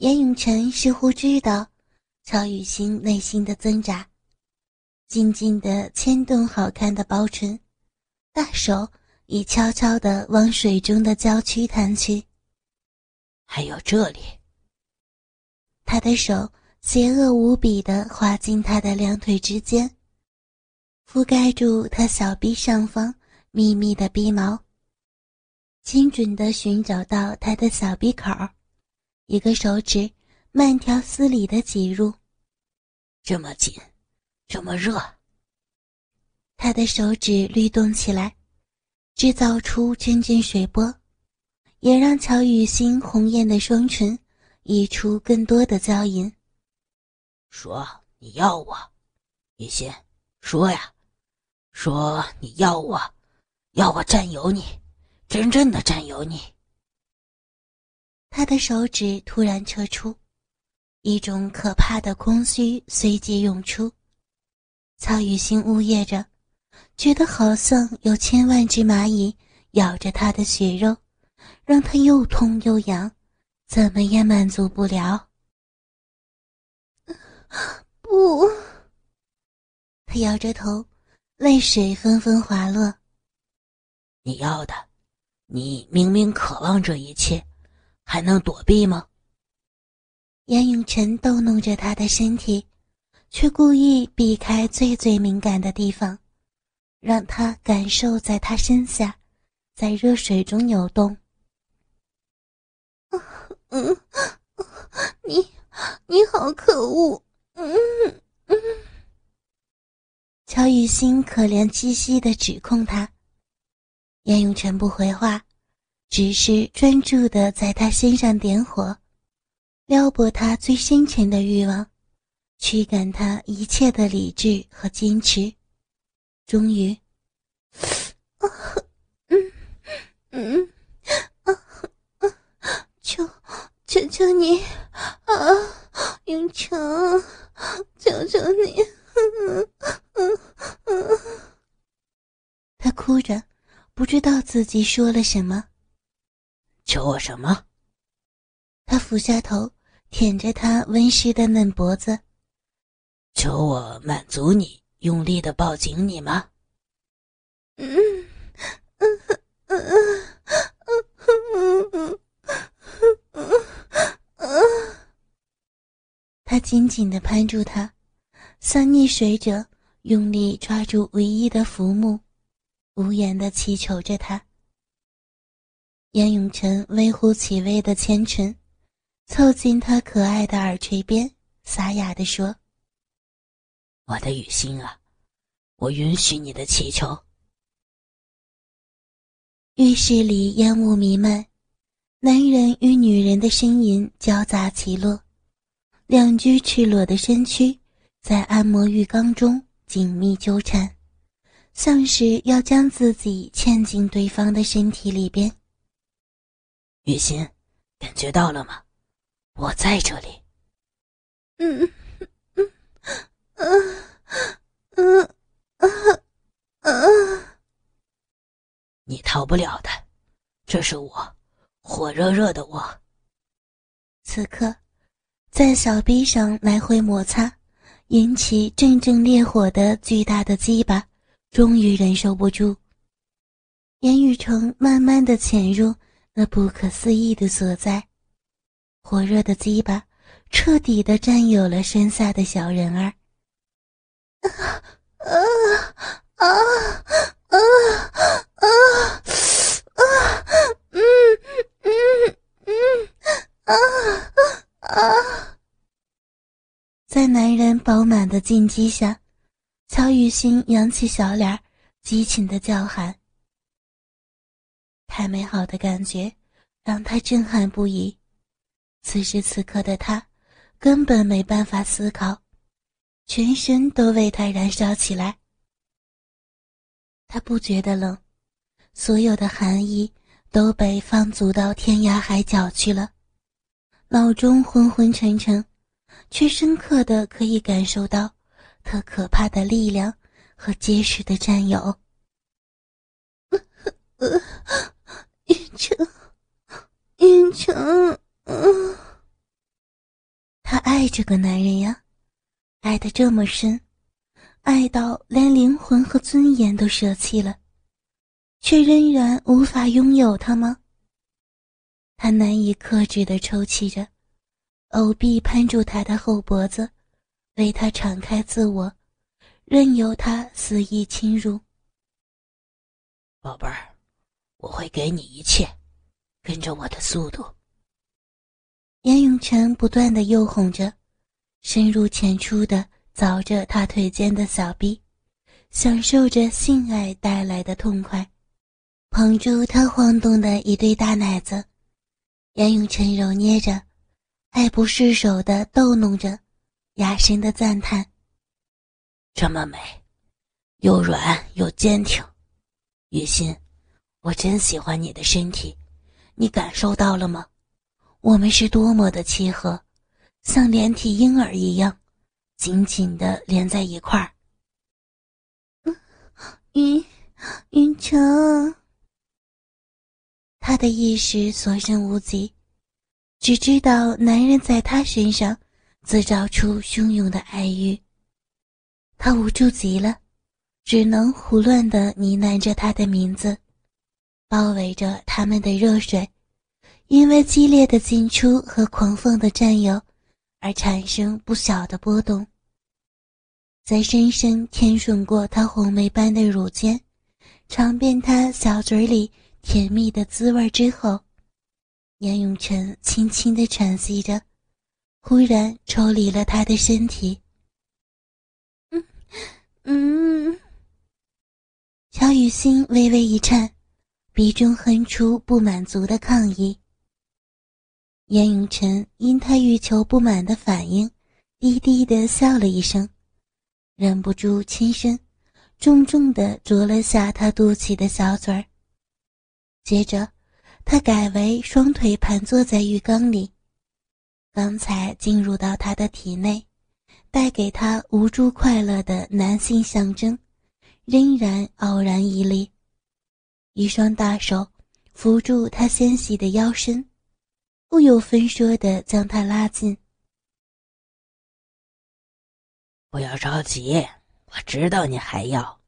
严永成似乎知道曹雨欣内心的挣扎，静静地牵动好看的薄唇，大手已悄悄地往水中的娇躯弹去。还有这里，他的手邪恶无比地滑进他的两腿之间，覆盖住他小臂上方密密的鼻毛，精准地寻找到他的小鼻口一个手指慢条斯理地挤入。这么紧，这么热。他的手指律动起来，制造出阵阵水波。也让乔雨欣红艳的双唇溢出更多的娇吟。说你要我，雨欣，说呀，说你要我，要我占有你，真正的占有你。他的手指突然撤出，一种可怕的空虚随即涌出。曹雨欣呜咽着，觉得好像有千万只蚂蚁咬着他的血肉。让他又痛又痒，怎么也满足不了。不，他摇着头，泪水纷纷滑落。你要的，你明明渴望这一切，还能躲避吗？严永成逗弄着他的身体，却故意避开最最敏感的地方，让他感受在他身下，在热水中扭动。嗯，你你好可恶！嗯嗯，乔雨欣可怜兮兮的指控他，严永成不回话，只是专注的在他身上点火，撩拨他最深沉的欲望，驱赶他一切的理智和坚持。终于，啊，嗯嗯。求求你啊，永成！求求你！他哭着，不知道自己说了什么。求我什么？他俯下头，舔着他温湿的嫩脖子。求我满足你，用力的抱紧你吗？嗯嗯嗯嗯嗯嗯。他紧紧地攀住他，像溺水者用力抓住唯一的浮木，无言地祈求着他。严永晨微乎其微的牵唇，凑近他可爱的耳垂边，沙哑地说：“我的雨欣啊，我允许你的祈求。”浴室里烟雾弥漫，男人与女人的呻吟交杂起落。两具赤裸的身躯在按摩浴缸中紧密纠缠，像是要将自己嵌进对方的身体里边。雨欣，感觉到了吗？我在这里。嗯嗯嗯嗯嗯嗯，你逃不了的，这是我，火热热的我。此刻。在小臂上来回摩擦，引起阵阵烈火的巨大的鸡巴，终于忍受不住。严雨成慢慢的潜入那不可思议的所在，火热的鸡巴彻底的占有了身下的小人儿。啊啊啊啊啊啊！嗯嗯嗯啊！啊！在男人饱满的进击下，乔雨欣扬起小脸，激情的叫喊。太美好的感觉让他震撼不已。此时此刻的他根本没办法思考，全身都为他燃烧起来。他不觉得冷，所有的寒意都被放逐到天涯海角去了。脑中昏昏沉沉，却深刻的可以感受到他可怕的力量和结实的占有。云城，云城，他爱这个男人呀，爱得这么深，爱到连灵魂和尊严都舍弃了，却仍然无法拥有他吗？他难以克制的抽泣着，偶臂攀住他的后脖子，为他敞开自我，任由他肆意侵入。宝贝儿，我会给你一切，跟着我的速度。严永成不断的诱哄着，深入浅出的凿着他腿间的小臂，享受着性爱带来的痛快，捧住他晃动的一对大奶子，严永成揉捏着，爱不释手的逗弄着，哑声的赞叹：“这么美，又软又坚挺，雨欣，我真喜欢你的身体，你感受到了吗？”我们是多么的契合，像连体婴儿一样，紧紧的连在一块儿。云云城，他的意识所剩无几，只知道男人在他身上自造出汹涌的爱欲。他无助极了，只能胡乱的呢喃着他的名字，包围着他们的热水。因为激烈的进出和狂放的占有，而产生不小的波动。在深深舔吮过他红梅般的乳尖，尝遍他小嘴里甜蜜的滋味之后，严永成轻轻的喘息着，忽然抽离了他的身体。嗯嗯，乔雨欣微微一颤，鼻中哼出不满足的抗议。严永成因他欲求不满的反应，低低的笑了一声，忍不住亲身重重的啄了下他肚脐的小嘴儿。接着，他改为双腿盘坐在浴缸里，刚才进入到他的体内，带给他无助快乐的男性象征，仍然傲然屹立，一双大手扶住他纤细的腰身。不由分说的将他拉近。不要着急，我知道你还要，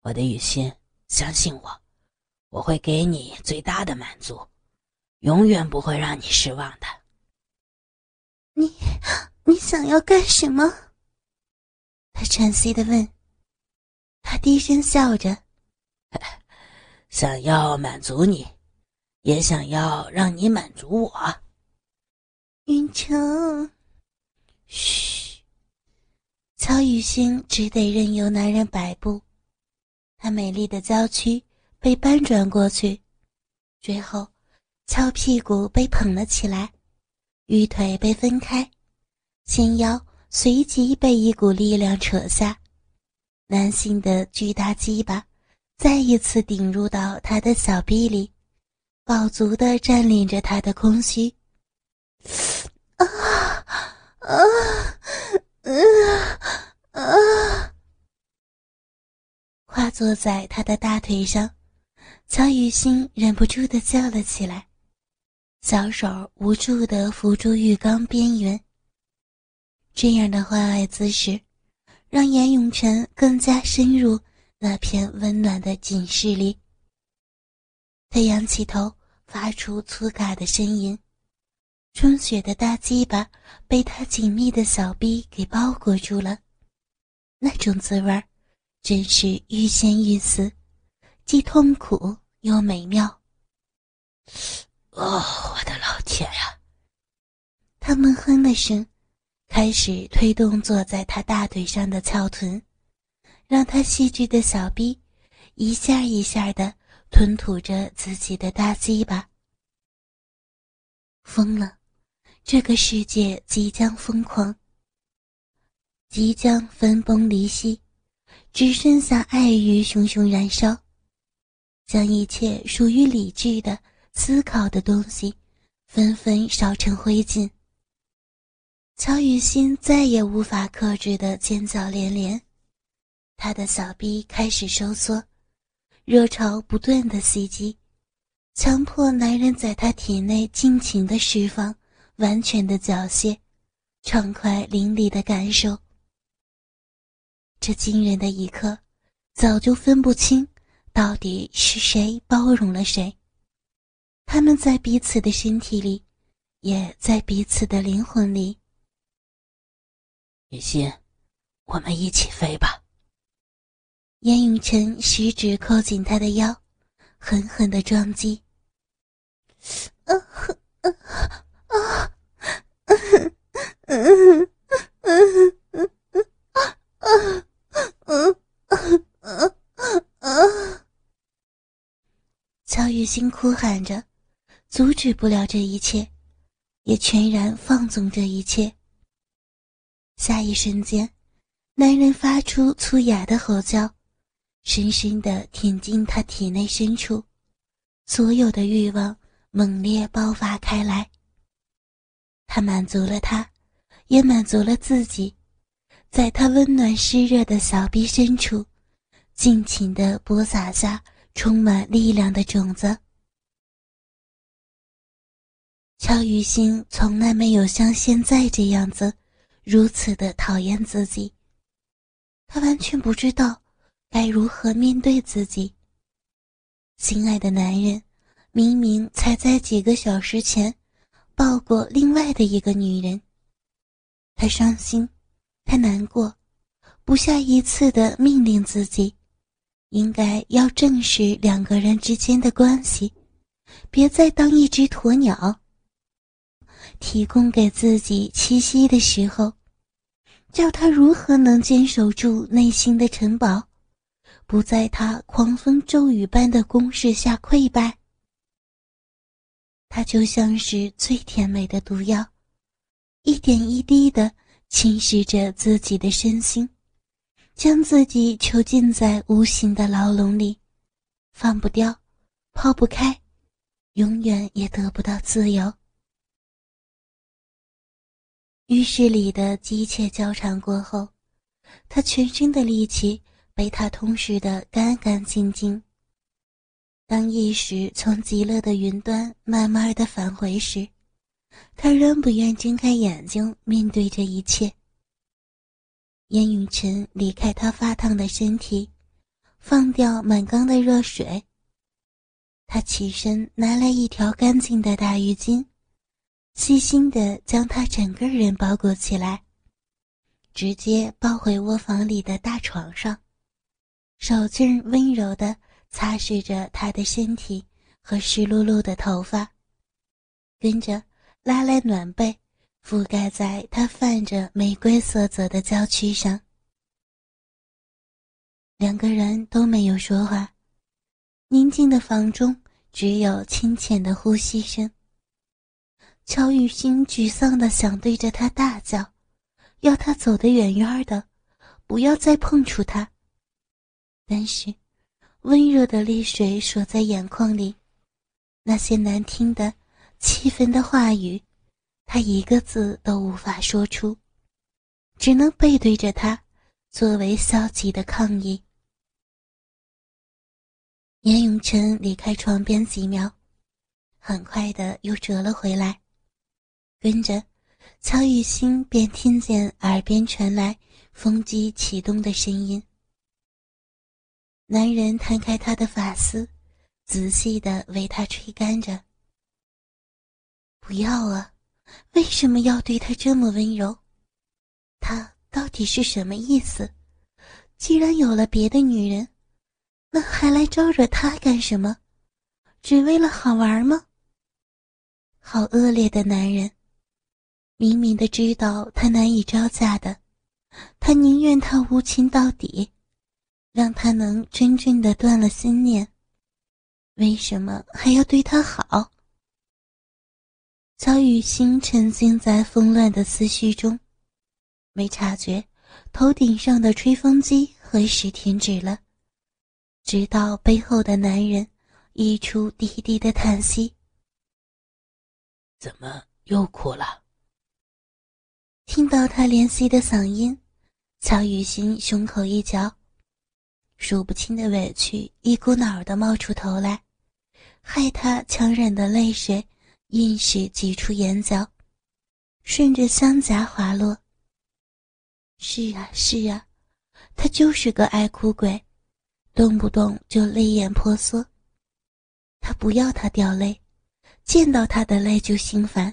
我的雨欣，相信我，我会给你最大的满足，永远不会让你失望的。你，你想要干什么？他喘息的问。他低声笑着，想要满足你。也想要让你满足我，云城。嘘，曹雨欣只得任由男人摆布，她美丽的娇躯被搬转过去，最后，翘屁股被捧了起来，玉腿被分开，纤腰随即被一股力量扯下，男性的巨大鸡巴再一次顶入到他的小臂里。饱足的占领着他的空虚，啊啊啊啊！跨坐在他的大腿上，乔雨欣忍不住的叫了起来，小手无助的扶住浴缸边缘。这样的换爱姿势，让严永成更加深入那片温暖的寝室里。他仰起头，发出粗嘎的声音，充血的大鸡巴被他紧密的小臂给包裹住了，那种滋味真是欲仙欲死，既痛苦又美妙。哦，我的老天呀！他闷哼了声，开始推动坐在他大腿上的翘臀，让他细致的小臂一下一下的。吞吐着自己的大鸡巴，疯了！这个世界即将疯狂，即将分崩离析，只剩下爱欲熊熊燃烧，将一切属于理智的思考的东西纷纷烧成灰烬。乔雨欣再也无法克制的尖叫连连，他的小臂开始收缩。热潮不断的袭击，强迫男人在他体内尽情的释放完全的缴械，畅快淋漓的感受。这惊人的一刻，早就分不清到底是谁包容了谁。他们在彼此的身体里，也在彼此的灵魂里。雨欣，我们一起飞吧。严永成十指扣紧他的腰，狠狠的撞击。乔雨欣哭喊着阻止不了这一切，也全然放纵这一切。下一瞬间，男人发出粗哑的吼叫。深深的舔进他体内深处，所有的欲望猛烈爆发开来。他满足了他，也满足了自己，在他温暖湿热的小臂深处，尽情的播撒下充满力量的种子。乔雨欣从来没有像现在这样子。如此的讨厌自己，他完全不知道该如何面对自己。心爱的男人，明明才在几个小时前抱过另外的一个女人。他伤心，他难过，不下一次的命令自己，应该要正视两个人之间的关系，别再当一只鸵鸟。提供给自己栖息的时候，叫他如何能坚守住内心的城堡，不在他狂风骤雨般的攻势下溃败？他就像是最甜美的毒药，一点一滴的侵蚀着自己的身心，将自己囚禁在无形的牢笼里，放不掉，抛不开，永远也得不到自由。浴室里的急切交缠过后，他全身的力气被他吞噬得干干净净。当意识从极乐的云端慢慢的返回时，他仍不愿睁开眼睛面对这一切。严永晨离开他发烫的身体，放掉满缸的热水。他起身拿来一条干净的大浴巾。细心的将他整个人包裹起来，直接抱回卧房里的大床上，手劲温柔的擦拭着他的身体和湿漉漉的头发，跟着拉来暖被，覆盖在他泛着玫瑰色泽的娇躯上。两个人都没有说话，宁静的房中只有清浅的呼吸声。乔雨欣沮丧的想对着他大叫，要他走得远远的，不要再碰触他。但是，温热的泪水锁在眼眶里，那些难听的、气愤的话语，他一个字都无法说出，只能背对着他，作为消极的抗议。严永成离开床边几秒，很快的又折了回来。跟着，乔雨欣便听见耳边传来风机启动的声音。男人摊开她的发丝，仔细的为她吹干着。不要啊！为什么要对她这么温柔？他到底是什么意思？既然有了别的女人，那还来招惹他干什么？只为了好玩吗？好恶劣的男人！明明的知道他难以招架的，他宁愿他无情到底，让他能真正的断了心念。为什么还要对他好？曹雨欣沉浸在纷乱的思绪中，没察觉头顶上的吹风机何时停止了，直到背后的男人溢出低低的叹息：“怎么又哭了？”听到他怜惜的嗓音，乔雨欣胸口一绞，数不清的委屈一股脑儿的冒出头来，害他强忍的泪水硬是挤出眼角，顺着香颊滑落。是啊，是啊，他就是个爱哭鬼，动不动就泪眼婆娑。他不要他掉泪，见到他的泪就心烦，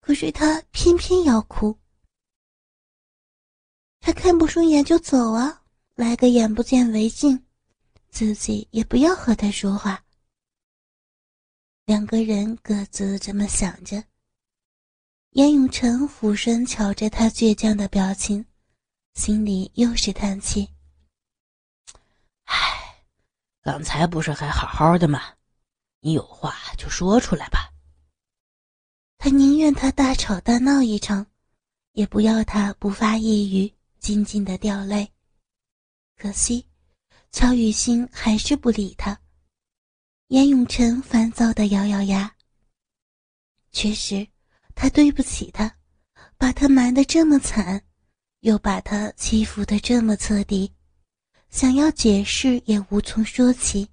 可是他偏偏要哭。他看不顺眼就走啊，来个眼不见为净，自己也不要和他说话。两个人各自这么想着。严永成俯身瞧着他倔强的表情，心里又是叹气：“唉，刚才不是还好好的吗？你有话就说出来吧。”他宁愿他大吵大闹一场，也不要他不发一语，静静的掉泪。可惜，乔雨欣还是不理他。严永成烦躁的咬咬牙。确实。他对不起他，把他瞒得这么惨，又把他欺负得这么彻底，想要解释也无从说起。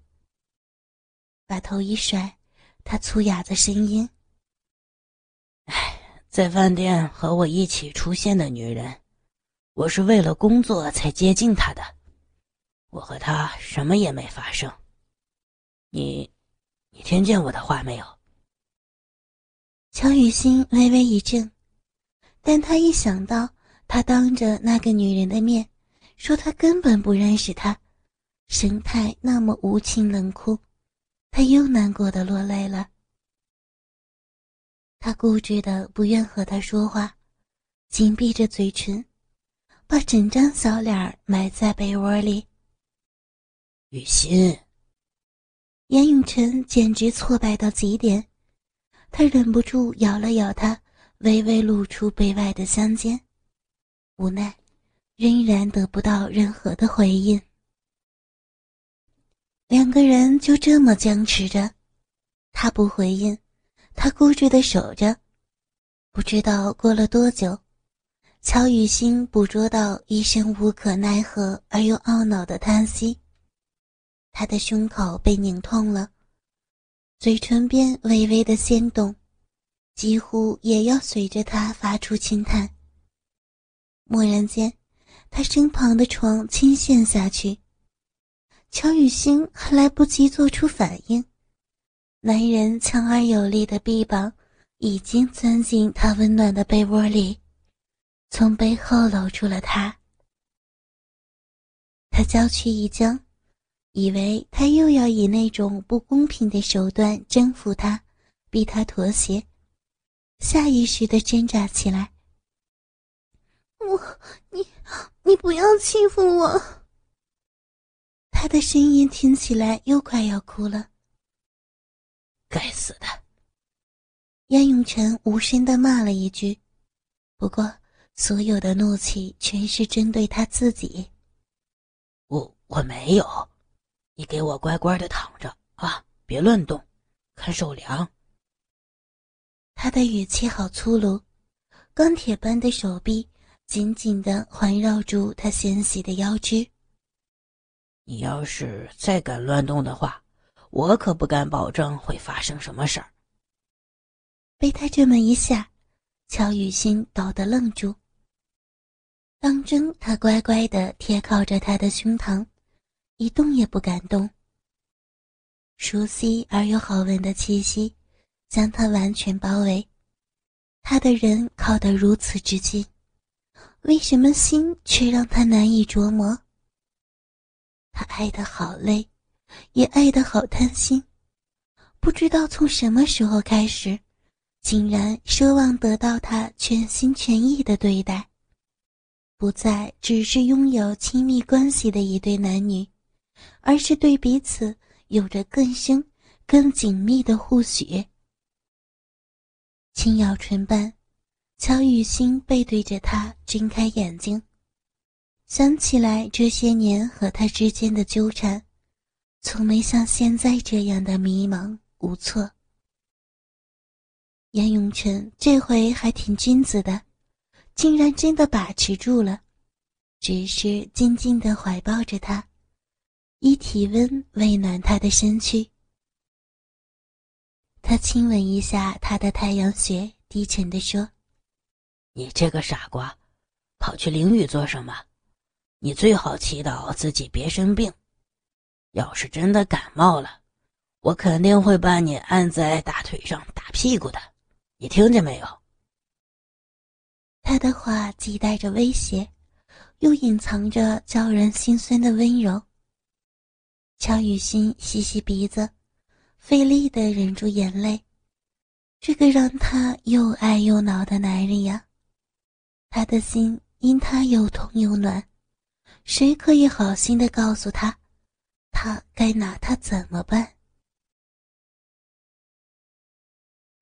把头一甩，他粗哑的声音：“哎，在饭店和我一起出现的女人，我是为了工作才接近她的，我和他什么也没发生。你，你听见我的话没有？”乔雨欣微微一怔，但他一想到他当着那个女人的面说他根本不认识她，神态那么无情冷酷，他又难过的落泪了。他固执的不愿和他说话，紧闭着嘴唇，把整张小脸埋在被窝里。雨欣，严永晨简直挫败到极点。他忍不住咬了咬他微微露出背外的香肩，无奈，仍然得不到任何的回应。两个人就这么僵持着，他不回应，他固执的守着。不知道过了多久，乔雨欣捕捉到一声无可奈何而又懊恼的叹息，他的胸口被拧痛了。嘴唇边微微的掀动，几乎也要随着他发出轻叹。蓦然间，他身旁的床倾陷下去。乔雨欣还来不及做出反应，男人强而有力的臂膀已经钻进他温暖的被窝里，从背后搂住了他。他娇躯一僵。以为他又要以那种不公平的手段征服他，逼他妥协，下意识的挣扎起来。我，你，你不要欺负我！他的声音听起来又快要哭了。该死的！燕永成无声的骂了一句，不过所有的怒气全是针对他自己。我我没有。你给我乖乖的躺着啊，别乱动，看手凉。他的语气好粗鲁，钢铁般的手臂紧紧的环绕住他纤细的腰肢。你要是再敢乱动的话，我可不敢保证会发生什么事儿。被他这么一吓，乔雨欣抖得愣住。当真，他乖乖的贴靠着他的胸膛。一动也不敢动。熟悉而又好闻的气息，将他完全包围。他的人靠得如此之近，为什么心却让他难以琢磨？他爱得好累，也爱得好贪心。不知道从什么时候开始，竟然奢望得到他全心全意的对待，不再只是拥有亲密关系的一对男女。而是对彼此有着更深、更紧密的互许。轻咬唇瓣，乔雨欣背对着他，睁开眼睛，想起来这些年和他之间的纠缠，从没像现在这样的迷茫无措。严永成这回还挺君子的，竟然真的把持住了，只是静静的怀抱着他。以体温喂暖他的身躯，他亲吻一下他的太阳穴，低沉地说：“你这个傻瓜，跑去淋雨做什么？你最好祈祷自己别生病。要是真的感冒了，我肯定会把你按在大腿上打屁股的。你听见没有？”他的话既带着威胁，又隐藏着叫人心酸的温柔。乔雨欣吸吸鼻子，费力的忍住眼泪。这个让他又爱又恼的男人呀，他的心因他又痛又暖。谁可以好心的告诉他，他该拿他怎么办？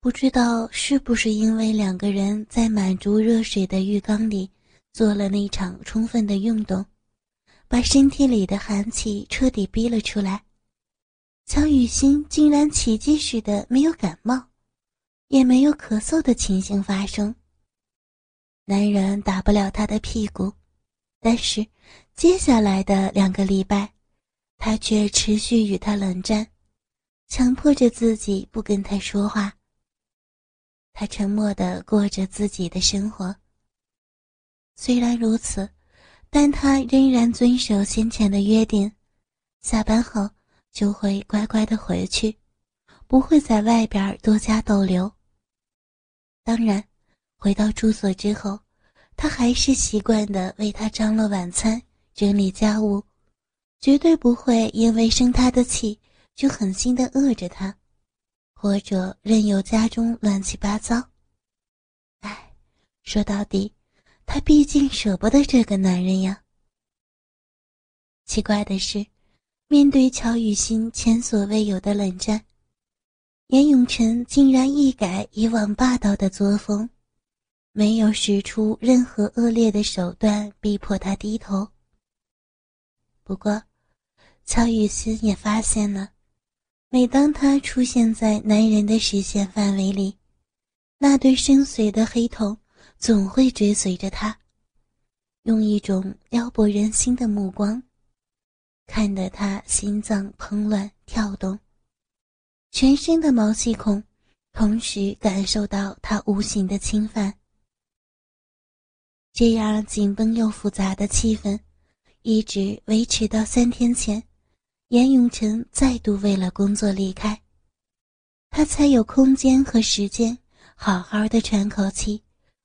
不知道是不是因为两个人在满足热水的浴缸里做了那场充分的运动，把身体里的寒气彻底逼了出来，乔雨欣竟然奇迹似的没有感冒，也没有咳嗽的情形发生。男人打不了她的屁股，但是接下来的两个礼拜，他却持续与她冷战，强迫着自己不跟他说话。他沉默地过着自己的生活。虽然如此，但他仍然遵守先前的约定，下班后就会乖乖的回去，不会在外边多加逗留。当然，回到住所之后，他还是习惯的为他张罗晚餐、整理家务，绝对不会因为生他的气就狠心的饿着他。或者任由家中乱七八糟。哎，说到底，他毕竟舍不得这个男人呀。奇怪的是，面对乔雨欣前所未有的冷战，严永成竟然一改以往霸道的作风，没有使出任何恶劣的手段逼迫她低头。不过，乔雨欣也发现了。每当他出现在男人的视线范围里，那对深邃的黑瞳总会追随着他，用一种撩拨人心的目光，看得他心脏怦乱跳动，全身的毛细孔同时感受到他无形的侵犯。这样紧绷又复杂的气氛，一直维持到三天前。严永成再度为了工作离开，他才有空间和时间好好的喘口气，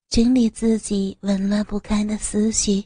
整理自己紊乱不堪的思绪。